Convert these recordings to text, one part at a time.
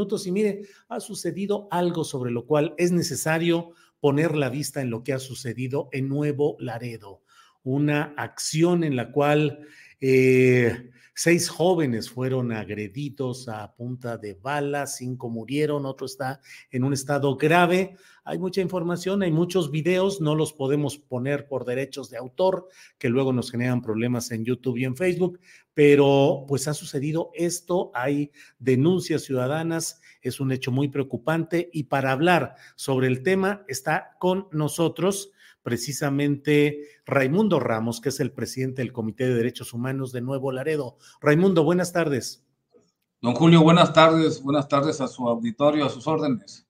Minutos y mire, ha sucedido algo sobre lo cual es necesario poner la vista en lo que ha sucedido en Nuevo Laredo. Una acción en la cual eh, seis jóvenes fueron agredidos a punta de bala, cinco murieron, otro está en un estado grave. Hay mucha información, hay muchos videos, no los podemos poner por derechos de autor, que luego nos generan problemas en YouTube y en Facebook, pero pues ha sucedido esto, hay denuncias ciudadanas, es un hecho muy preocupante y para hablar sobre el tema está con nosotros precisamente Raimundo Ramos, que es el presidente del Comité de Derechos Humanos de Nuevo Laredo. Raimundo, buenas tardes. Don Julio, buenas tardes, buenas tardes a su auditorio, a sus órdenes.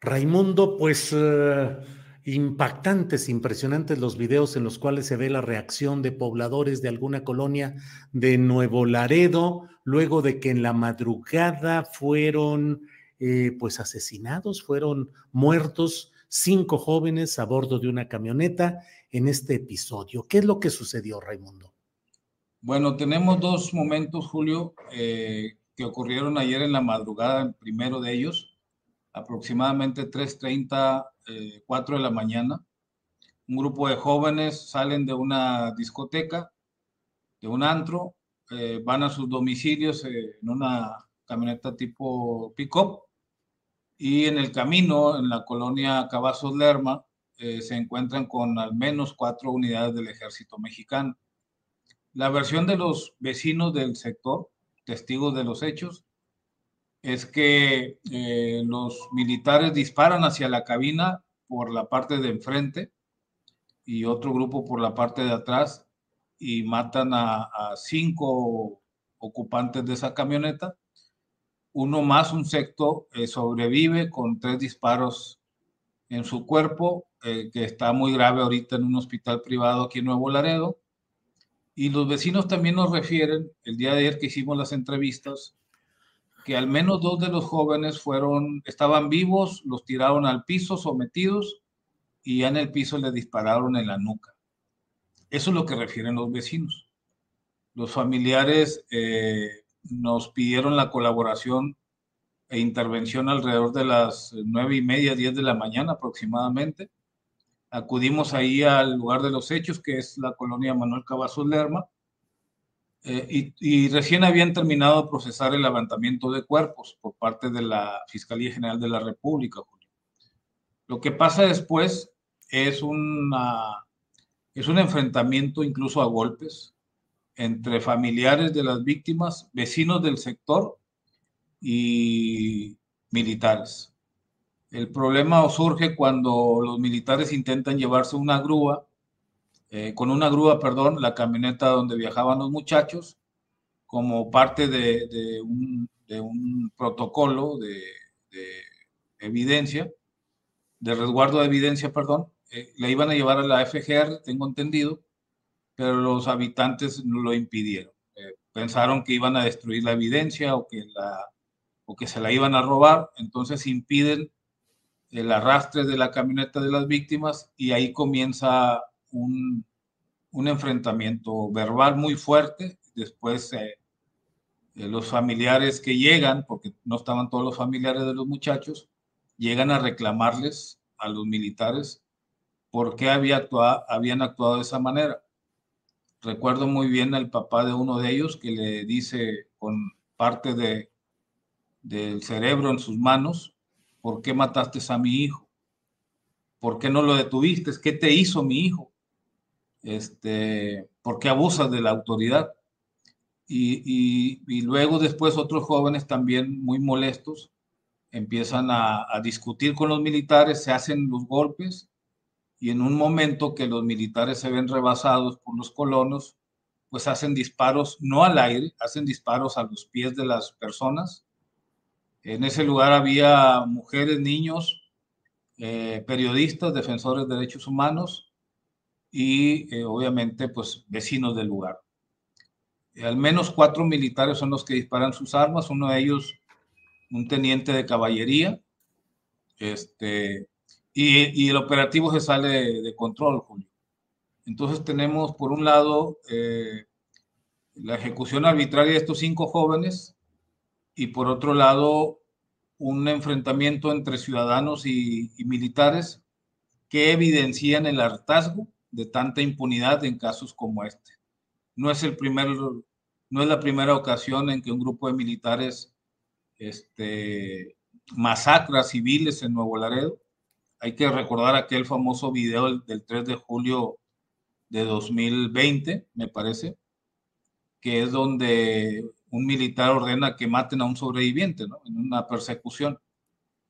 Raimundo, pues uh, impactantes, impresionantes los videos en los cuales se ve la reacción de pobladores de alguna colonia de Nuevo Laredo, luego de que en la madrugada fueron eh, pues asesinados, fueron muertos cinco jóvenes a bordo de una camioneta en este episodio. ¿Qué es lo que sucedió, Raimundo? Bueno, tenemos dos momentos, Julio, eh, que ocurrieron ayer en la madrugada, el primero de ellos, aproximadamente 3.30, 4 eh, de la mañana. Un grupo de jóvenes salen de una discoteca, de un antro, eh, van a sus domicilios en una camioneta tipo pick-up y en el camino, en la colonia Cavazos Lerma, eh, se encuentran con al menos cuatro unidades del ejército mexicano. La versión de los vecinos del sector, testigos de los hechos, es que eh, los militares disparan hacia la cabina por la parte de enfrente y otro grupo por la parte de atrás y matan a cinco ocupantes de esa camioneta uno más, un sexto, eh, sobrevive con tres disparos en su cuerpo, eh, que está muy grave ahorita en un hospital privado aquí en Nuevo Laredo. Y los vecinos también nos refieren, el día de ayer que hicimos las entrevistas, que al menos dos de los jóvenes fueron, estaban vivos, los tiraron al piso, sometidos, y ya en el piso le dispararon en la nuca. Eso es lo que refieren los vecinos. Los familiares eh, nos pidieron la colaboración e intervención alrededor de las nueve y media, diez de la mañana aproximadamente. Acudimos ahí al lugar de los hechos, que es la colonia Manuel Cavazos Lerma, eh, y, recién habían terminado de procesar el levantamiento de cuerpos por parte de la Fiscalía General de la República. Lo que pasa después es, una, es un enfrentamiento incluso a golpes, entre familiares de las víctimas, vecinos del sector y militares. El problema surge cuando los militares intentan llevarse una grúa, eh, con una grúa, perdón, la camioneta donde viajaban los muchachos, como parte de, un, protocolo de, evidencia, de resguardo de evidencia, perdón. Eh, le iban a llevar a la FGR, tengo entendido, pero los habitantes lo impidieron. Eh, pensaron que iban a destruir la evidencia o que, la, o que se la iban a robar, entonces impiden el arrastre de la camioneta de las víctimas y ahí comienza un, un enfrentamiento verbal muy fuerte. Después eh, eh, los familiares que llegan, porque no estaban todos los familiares de los muchachos, llegan a reclamarles a los militares por qué había habían actuado de esa manera. Recuerdo muy bien al papá de uno de ellos que le dice con parte de, del cerebro en sus manos, ¿por qué mataste a mi hijo? ¿Por qué no lo detuviste? ¿Qué te hizo mi hijo? Este, ¿Por qué abusas de la autoridad? Y, luego después otros jóvenes también muy molestos empiezan a discutir con los militares, se hacen los golpes y en un momento que los militares se ven rebasados por los colonos, pues hacen disparos no al aire, hacen disparos a los pies de las personas. En ese lugar había mujeres, niños, eh, periodistas, defensores de derechos humanos y eh, obviamente pues vecinos del lugar. al menos cuatro militares son los que disparan sus armas, uno de ellos un teniente de caballería, este, y, el operativo se sale de control, Julio. Entonces tenemos, por un lado, eh, la ejecución arbitraria de estos cinco jóvenes y, por otro lado, un enfrentamiento entre ciudadanos y, militares que evidencian el hartazgo de tanta impunidad en casos como este. No es, el primer, no es la primera ocasión en que un grupo de militares este, masacra civiles en Nuevo Laredo hay que recordar aquel famoso video del, 3 de julio de 2020, me parece, que es donde un militar ordena que maten a un sobreviviente, ¿no? En una persecución.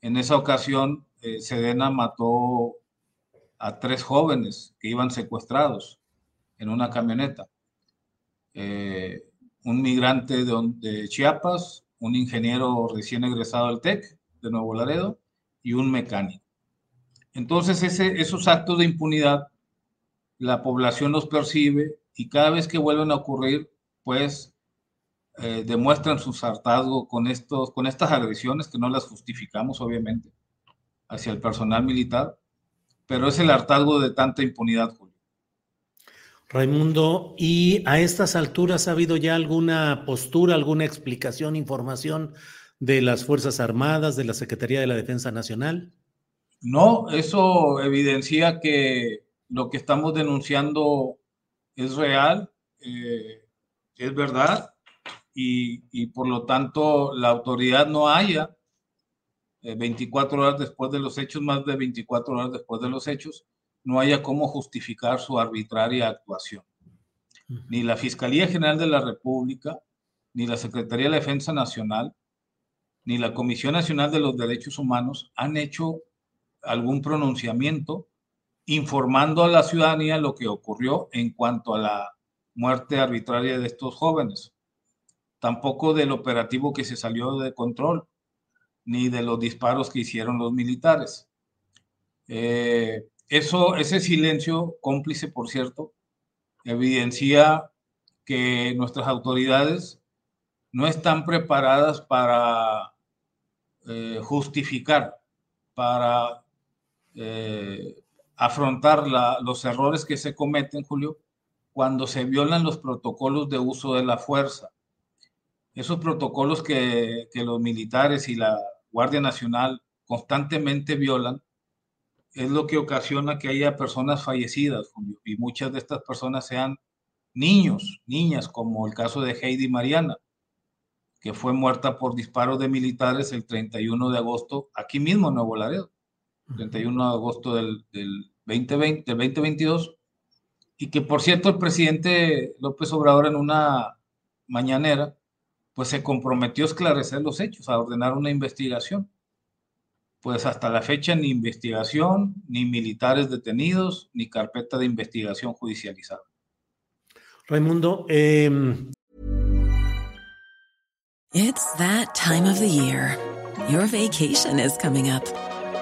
En esa ocasión, eh, Sedena mató a tres jóvenes que iban secuestrados en una camioneta. Eh, un migrante de, de, Chiapas, un ingeniero recién egresado del TEC de Nuevo Laredo y un mecánico. Entonces, esos actos de impunidad, la población los percibe y cada vez que vuelven a ocurrir, pues eh, demuestran su hartazgo con, estos, con estas agresiones, que no las justificamos, obviamente, hacia el personal militar, pero es el hartazgo de tanta impunidad, Julio. Raimundo, ¿y a estas alturas ha habido ya alguna postura, alguna explicación, información de las Fuerzas Armadas, de la Secretaría de la Defensa Nacional? No, eso evidencia que lo que estamos denunciando es real, eh, es verdad, y, por lo tanto la autoridad no haya 24 eh, horas después de los hechos, más de 24 horas después de los hechos, no haya cómo justificar su arbitraria actuación. Ni la Fiscalía General de la República, ni la Secretaría de la Defensa Nacional, ni la Comisión Nacional de los Derechos Humanos han hecho algún pronunciamiento informando a la ciudadanía lo que ocurrió en cuanto a la muerte arbitraria de estos jóvenes. Tampoco del operativo que se salió de control, ni de los disparos que hicieron los militares. Eh, eso, ese silencio cómplice, por cierto, evidencia que nuestras autoridades no están preparadas para eh, justificar, para eh, afrontar los errores que se cometen, Julio, cuando se violan los protocolos de uso de la fuerza. Esos protocolos que, los militares y la Guardia Nacional constantemente violan, es lo que ocasiona que haya personas fallecidas, Julio, y muchas de estas personas sean niños, niñas, como el caso de Heidi Mariana, que fue muerta por disparos de militares el 31 de agosto aquí mismo en Nuevo Laredo. 31 de agosto del, 2020, 2022, y que por cierto el presidente López Obrador en una mañanera, pues se comprometió a esclarecer los hechos, a ordenar una investigación. Pues hasta la fecha ni investigación, ni militares detenidos, ni carpeta de investigación judicializada. Raimundo, eh... It's that time of the year. Your vacation is coming up.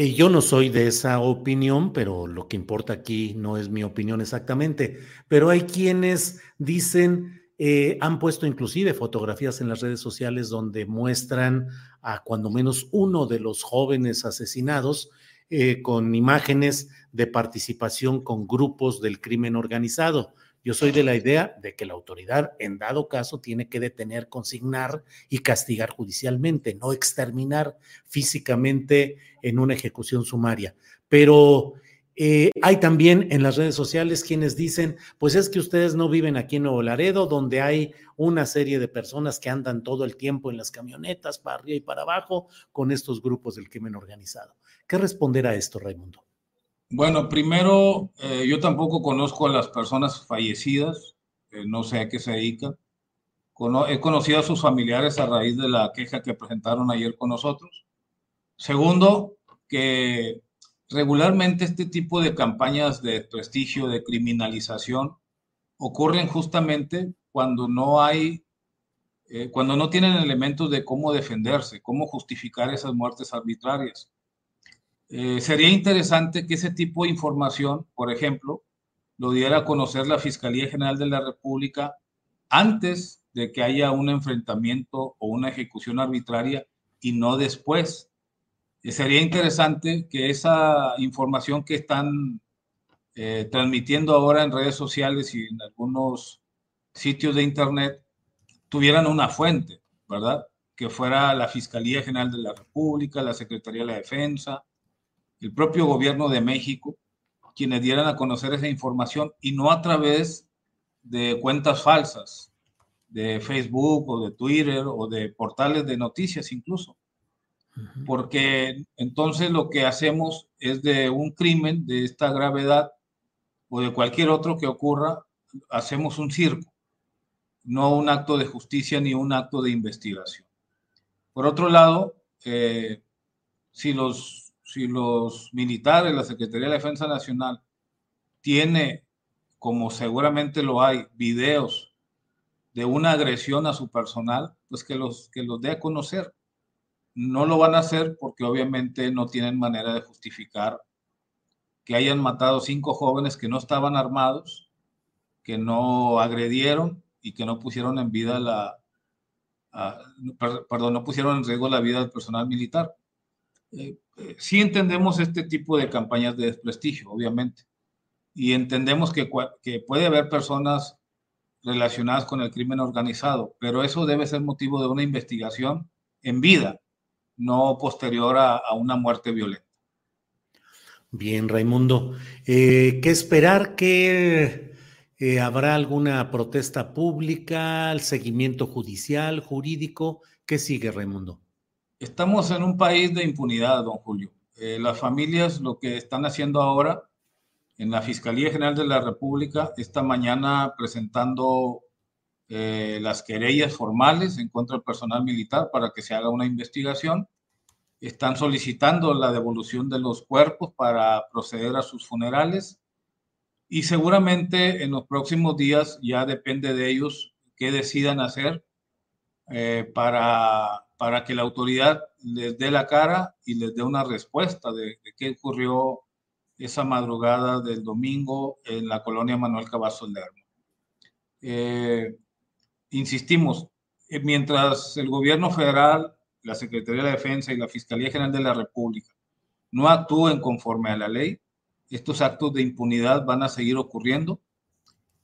Eh, yo no soy de esa opinión, pero lo que importa aquí no es mi opinión exactamente. Pero hay quienes dicen, eh, han puesto inclusive fotografías en las redes sociales donde muestran a cuando menos uno de los jóvenes asesinados eh, con imágenes de participación con grupos del crimen organizado. Yo soy de la idea de que la autoridad, en dado caso, tiene que detener, consignar y castigar judicialmente, no exterminar físicamente en una ejecución sumaria. Pero eh, hay también en las redes sociales quienes dicen, pues es que ustedes no viven aquí en Nuevo Laredo, donde hay una serie de personas que andan todo el tiempo en las camionetas, para arriba y para abajo, con estos grupos del crimen organizado. ¿Qué responder a esto, Raimundo? Bueno, primero, eh, yo tampoco conozco a las personas fallecidas, eh, no sé a qué se dedican. he conocido a sus familiares a raíz de la queja que presentaron ayer con nosotros. Segundo, que regularmente este tipo de campañas de prestigio, de criminalización, ocurren justamente cuando no hay, eh, cuando no tienen elementos de cómo defenderse, cómo justificar esas muertes arbitrarias. Eh, sería interesante que ese tipo de información, por ejemplo, lo diera a conocer la Fiscalía General de la República antes de que haya un enfrentamiento o una ejecución arbitraria y no después. Eh, sería interesante que esa información que están eh, transmitiendo ahora en redes sociales y en algunos sitios de Internet tuvieran una fuente, ¿verdad? Que fuera la Fiscalía General de la República, la Secretaría de la Defensa, el propio gobierno de México, quienes dieran a conocer esa información y no a través de cuentas falsas de Facebook o de Twitter o de portales de noticias incluso. Porque entonces lo que hacemos es de un crimen de esta gravedad o de cualquier otro que ocurra, hacemos un circo, no un acto de justicia ni un acto de investigación. Por otro lado, eh, si los si los militares, la Secretaría de Defensa Nacional, tiene, como seguramente lo hay, videos de una agresión a su personal, pues que los, que los dé a conocer. No lo van a hacer porque obviamente no tienen manera de justificar que hayan matado cinco jóvenes que no estaban armados, que no agredieron y que no pusieron en vida la, perdón, no pusieron en riesgo la vida del personal militar. Eh, sí entendemos este tipo de campañas de desprestigio, obviamente, y entendemos que, puede haber personas relacionadas con el crimen organizado, pero eso debe ser motivo de una investigación en vida, no posterior a, una muerte violenta. Bien, Raimundo. Eh, ¿Qué esperar? ¿Que eh, habrá alguna protesta pública, el seguimiento judicial, jurídico? ¿Qué sigue, Raimundo? Estamos en un país de impunidad, don Julio. Eh, las familias lo que están haciendo ahora en la Fiscalía General de la República, esta mañana presentando eh, las querellas formales en contra del personal militar para que se haga una investigación. Están solicitando la devolución de los cuerpos para proceder a sus funerales y seguramente en los próximos días ya depende de ellos qué decidan hacer eh, para para que la autoridad les dé la cara y les dé una respuesta de, qué ocurrió esa madrugada del domingo en la colonia Manuel Cavazos Lerma. Eh, insistimos, eh, mientras el gobierno federal, la Secretaría de Defensa y la Fiscalía General de la República no actúen conforme a la ley, estos actos de impunidad van a seguir ocurriendo,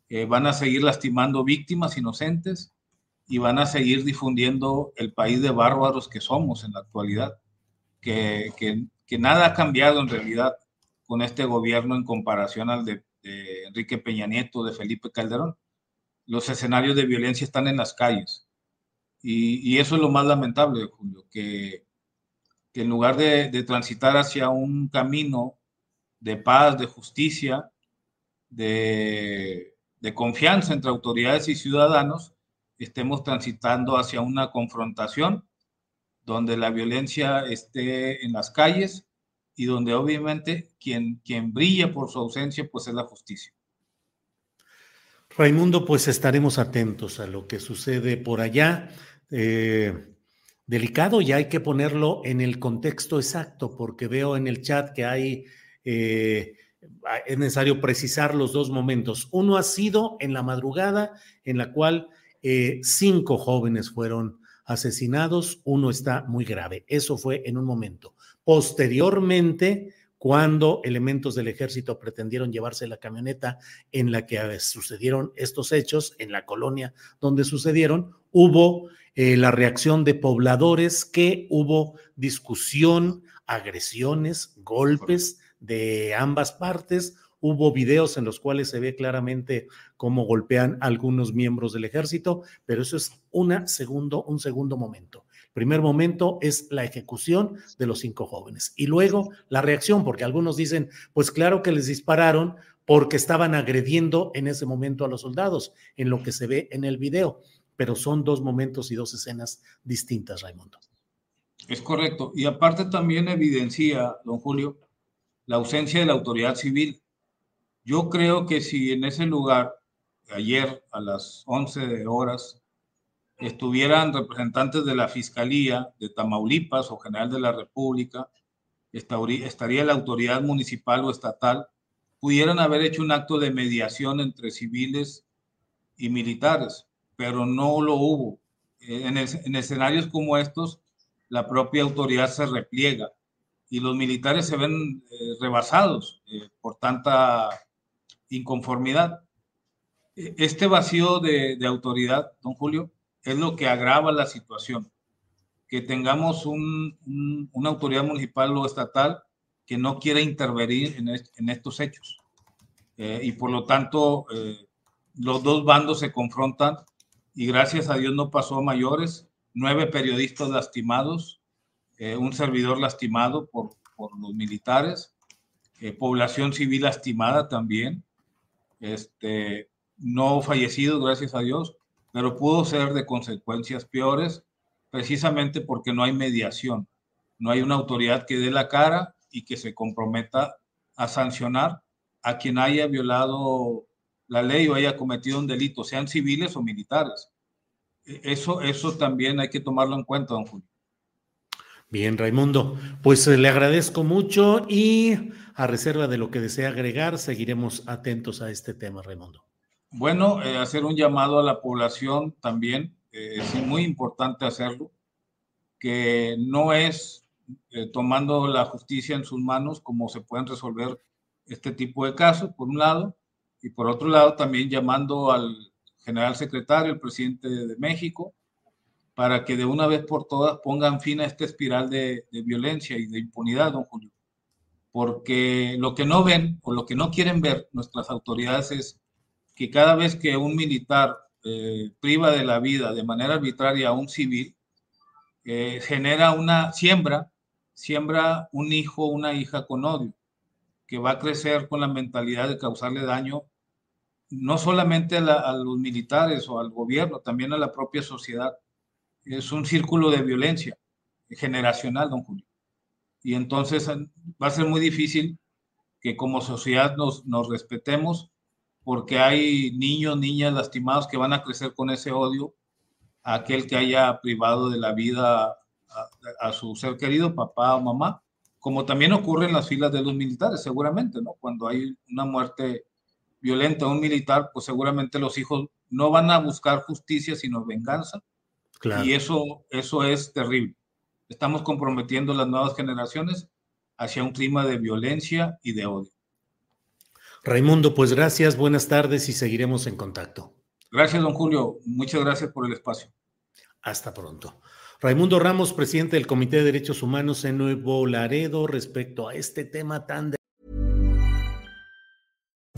eh, van a seguir lastimando víctimas inocentes y van a seguir difundiendo el país de bárbaros que somos en la actualidad, que, que, nada ha cambiado en realidad con este gobierno en comparación al de, Enrique Peña Nieto, de Felipe Calderón. Los escenarios de violencia están en las calles. Y, y eso es lo más lamentable, Julio, que, que en lugar de, de, transitar hacia un camino de paz, de justicia, de, de confianza entre autoridades y ciudadanos, estemos transitando hacia una confrontación donde la violencia esté en las calles y donde obviamente quien, quien brilla por su ausencia pues es la justicia. Raimundo, pues estaremos atentos a lo que sucede por allá. Eh, delicado y hay que ponerlo en el contexto exacto, porque veo en el chat que hay, eh, es necesario precisar los dos momentos. Uno ha sido en la madrugada en la cual eh, cinco jóvenes fueron asesinados, uno está muy grave. Eso fue en un momento. Posteriormente, cuando elementos del ejército pretendieron llevarse la camioneta en la que sucedieron estos hechos, en la colonia donde sucedieron, hubo eh, la reacción de pobladores, que hubo discusión, agresiones, golpes de ambas partes, Hubo videos en los cuales se ve claramente cómo golpean algunos miembros del ejército, pero eso es una segundo, un segundo momento. El primer momento es la ejecución de los cinco jóvenes y luego la reacción, porque algunos dicen, pues claro que les dispararon porque estaban agrediendo en ese momento a los soldados, en lo que se ve en el video, pero son dos momentos y dos escenas distintas, Raimundo. Es correcto. Y aparte también evidencia, don Julio, la ausencia de la autoridad civil. Yo creo que si en ese lugar, ayer a las 11 horas, estuvieran representantes de la Fiscalía de Tamaulipas o General de la República, estaría la autoridad municipal o estatal, pudieran haber hecho un acto de mediación entre civiles y militares, pero no lo hubo. En, escenarios como estos, la propia autoridad se repliega y los militares se ven eh, rebasados eh, por tanta inconformidad. E, este vacío de, autoridad, don Julio, es lo que agrava la situación. Que tengamos una autoridad municipal o estatal que no quiera intervenir en, estos hechos. Eh, y por lo tanto, eh, los dos bandos se confrontan y gracias a Dios no pasó a mayores. Nueve periodistas lastimados, eh, un servidor lastimado por, por los militares, población civil lastimada también este, no fallecido, gracias a Dios, pero pudo ser de consecuencias peores precisamente porque no hay mediación, no hay una autoridad que dé la cara y que se comprometa a sancionar a quien haya violado la ley o haya cometido un delito, sean civiles o militares. E, eso, eso también hay que tomarlo en cuenta, don Julio. Bien, Raimundo, pues eh, le agradezco mucho y a reserva de lo que desea agregar, seguiremos atentos a este tema, Raimundo. Bueno, eh, hacer un llamado a la población también, eh, es muy importante hacerlo, que no es tomando la justicia en sus manos como se pueden resolver este tipo de casos, por un lado, y por otro lado también llamando al general secretario, el presidente de México, para que de una vez por todas pongan fin a esta espiral de, violencia y de impunidad, don Julio. Porque lo que no ven o lo que no quieren ver nuestras autoridades es que cada vez que un militar eh, priva de la vida de manera arbitraria a un civil, eh, genera una siembra, siembra un hijo, una hija con odio, que va a crecer con la mentalidad de causarle daño no solamente a los militares o al gobierno, también a la propia sociedad es un círculo de violencia generacional, don Julio. Y entonces va a ser muy difícil que como sociedad nos, nos respetemos porque hay niños, niñas lastimados que van a crecer con ese odio a aquel que haya privado de la vida a, a, su ser querido, papá o mamá, como también ocurre en las filas de los militares, seguramente, ¿no? Cuando hay una muerte violenta a un militar, pues seguramente los hijos no van a buscar justicia, sino venganza, y eso, eso es terrible. Estamos comprometiendo las nuevas generaciones hacia un clima de violencia y de odio. Raimundo, pues gracias, buenas tardes y seguiremos en contacto. Gracias, don Julio. Muchas gracias por el espacio. Hasta pronto. Raimundo Ramos, presidente del Comité de Derechos Humanos en Nuevo Laredo, respecto a este tema tan